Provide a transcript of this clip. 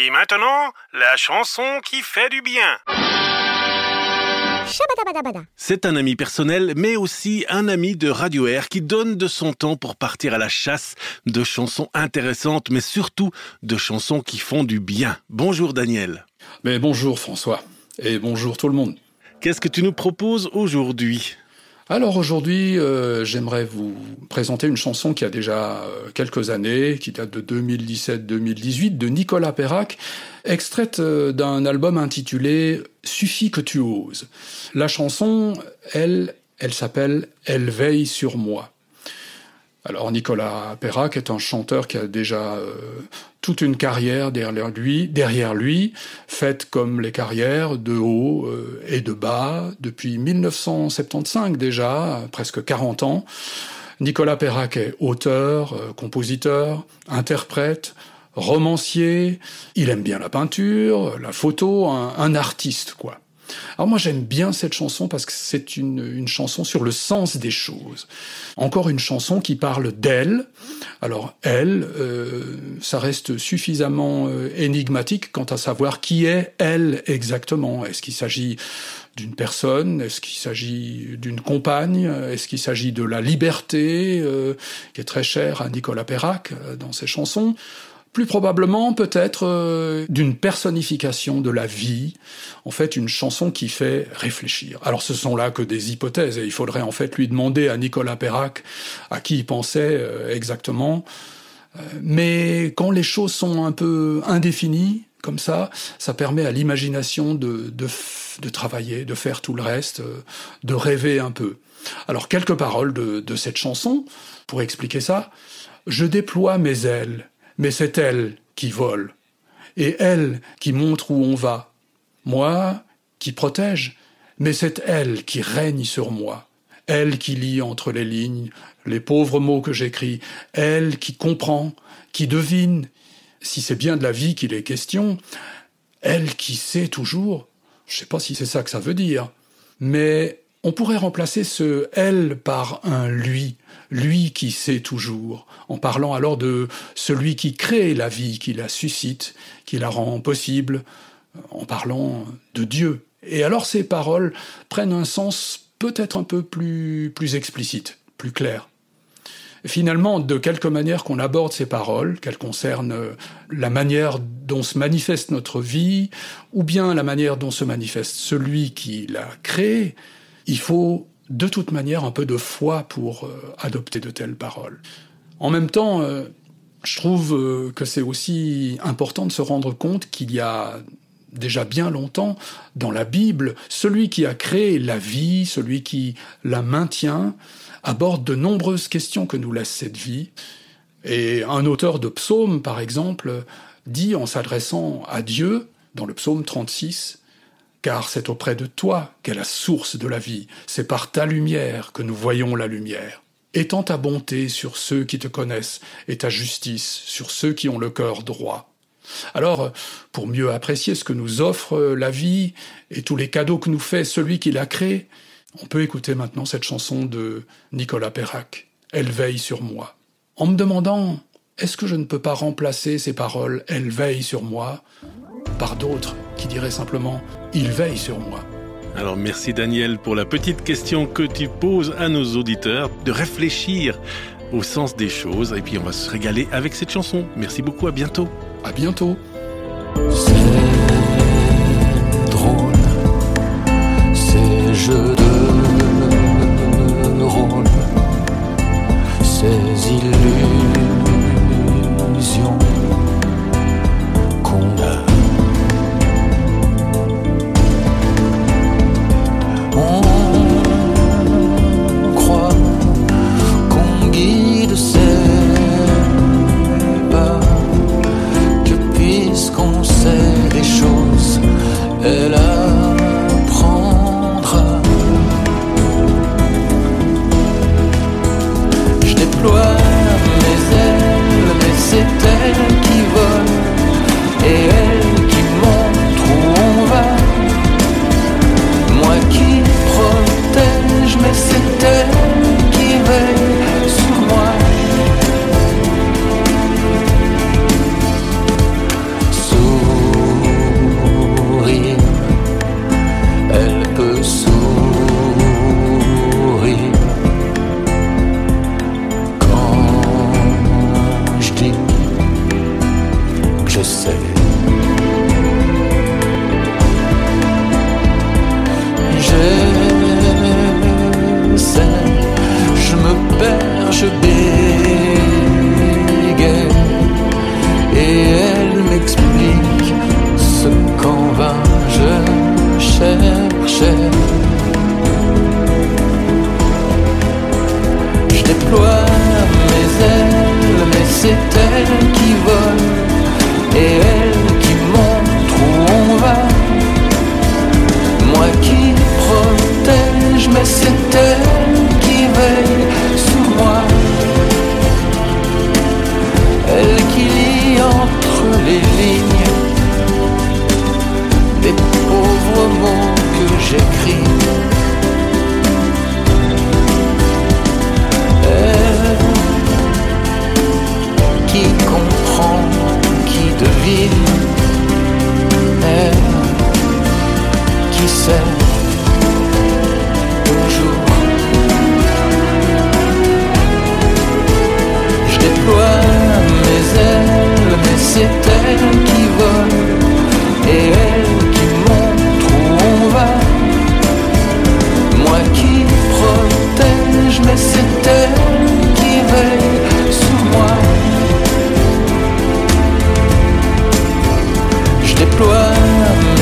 Et maintenant, la chanson qui fait du bien. C'est un ami personnel, mais aussi un ami de Radio Air qui donne de son temps pour partir à la chasse de chansons intéressantes, mais surtout de chansons qui font du bien. Bonjour Daniel. Mais bonjour François, et bonjour tout le monde. Qu'est-ce que tu nous proposes aujourd'hui? Alors aujourd'hui, euh, j'aimerais vous présenter une chanson qui a déjà euh, quelques années, qui date de 2017-2018, de Nicolas Perrac, extraite euh, d'un album intitulé Suffit que tu oses. La chanson, elle, elle s'appelle Elle veille sur moi. Alors Nicolas Perrac est un chanteur qui a déjà euh, toute une carrière derrière lui, derrière lui, faite comme les carrières de haut euh, et de bas depuis 1975 déjà, presque 40 ans. Nicolas Perrac est auteur, euh, compositeur, interprète, romancier, il aime bien la peinture, la photo, un artiste quoi. Alors moi j'aime bien cette chanson parce que c'est une, chanson sur le sens des choses. Encore une chanson qui parle d'elle. Alors elle, euh, ça reste suffisamment euh, énigmatique quant à savoir qui est elle exactement. Est-ce qu'il s'agit d'une personne? Est-ce qu'il s'agit d'une compagne? Est-ce qu'il s'agit de la liberté euh, qui est très chère à Nicolas Perrac dans ses chansons? Plus probablement peut-être euh, d'une personnification de la vie, en fait une chanson qui fait réfléchir. Alors ce sont là que des hypothèses, et il faudrait en fait lui demander à Nicolas Perrac à qui il pensait euh, exactement. Euh, mais quand les choses sont un peu indéfinies, comme ça, ça permet à l'imagination de, de, de, travailler, de faire tout le reste, de rêver un peu. Alors quelques paroles de, de cette chanson pour expliquer ça. Je déploie mes ailes mais c'est elle qui vole, et elle qui montre où on va. Moi, qui protège, mais c'est elle qui règne sur moi, elle qui lit entre les lignes les pauvres mots que j'écris, elle qui comprend, qui devine, si c'est bien de la vie qu'il est question, elle qui sait toujours, je ne sais pas si c'est ça que ça veut dire, mais on pourrait remplacer ce elle par un lui, lui qui sait toujours, en parlant alors de celui qui crée la vie, qui la suscite, qui la rend possible, en parlant de Dieu. Et alors ces paroles prennent un sens peut-être un peu plus, explicite, plus clair. Finalement, de quelque manière qu'on aborde ces paroles, qu'elles concernent la manière dont se manifeste notre vie, ou bien la manière dont se manifeste celui qui l'a créé, il faut de toute manière un peu de foi pour euh, adopter de telles paroles. En même temps, euh, je trouve euh, que c'est aussi important de se rendre compte qu'il y a déjà bien longtemps dans la Bible, celui qui a créé la vie, celui qui la maintient, aborde de nombreuses questions que nous laisse cette vie. Et un auteur de psaume, par exemple, dit en s'adressant à Dieu, dans le psaume 36, car c'est auprès de toi qu'est la source de la vie, c'est par ta lumière que nous voyons la lumière. Étends ta bonté sur ceux qui te connaissent et ta justice sur ceux qui ont le cœur droit. Alors, pour mieux apprécier ce que nous offre la vie et tous les cadeaux que nous fait celui qui l'a créé, on peut écouter maintenant cette chanson de Nicolas Perrac, Elle veille sur moi, en me demandant est-ce que je ne peux pas remplacer ces paroles Elle veille sur moi par d'autres qui diraient simplement Il veille sur moi. Alors merci Daniel pour la petite question que tu poses à nos auditeurs, de réfléchir au sens des choses, et puis on va se régaler avec cette chanson. Merci beaucoup, à bientôt. À bientôt. Je sais. J'essaie, je me perds, je bégaye, et elle m'explique ce qu'en vain je cherchais. Je déploie mes ailes, mais c'est mais c'est elle qui veille sur moi. Elle qui lit entre les lignes des pauvres mots que j'écris. Elle qui comprend, qui devine, elle qui sait déploie.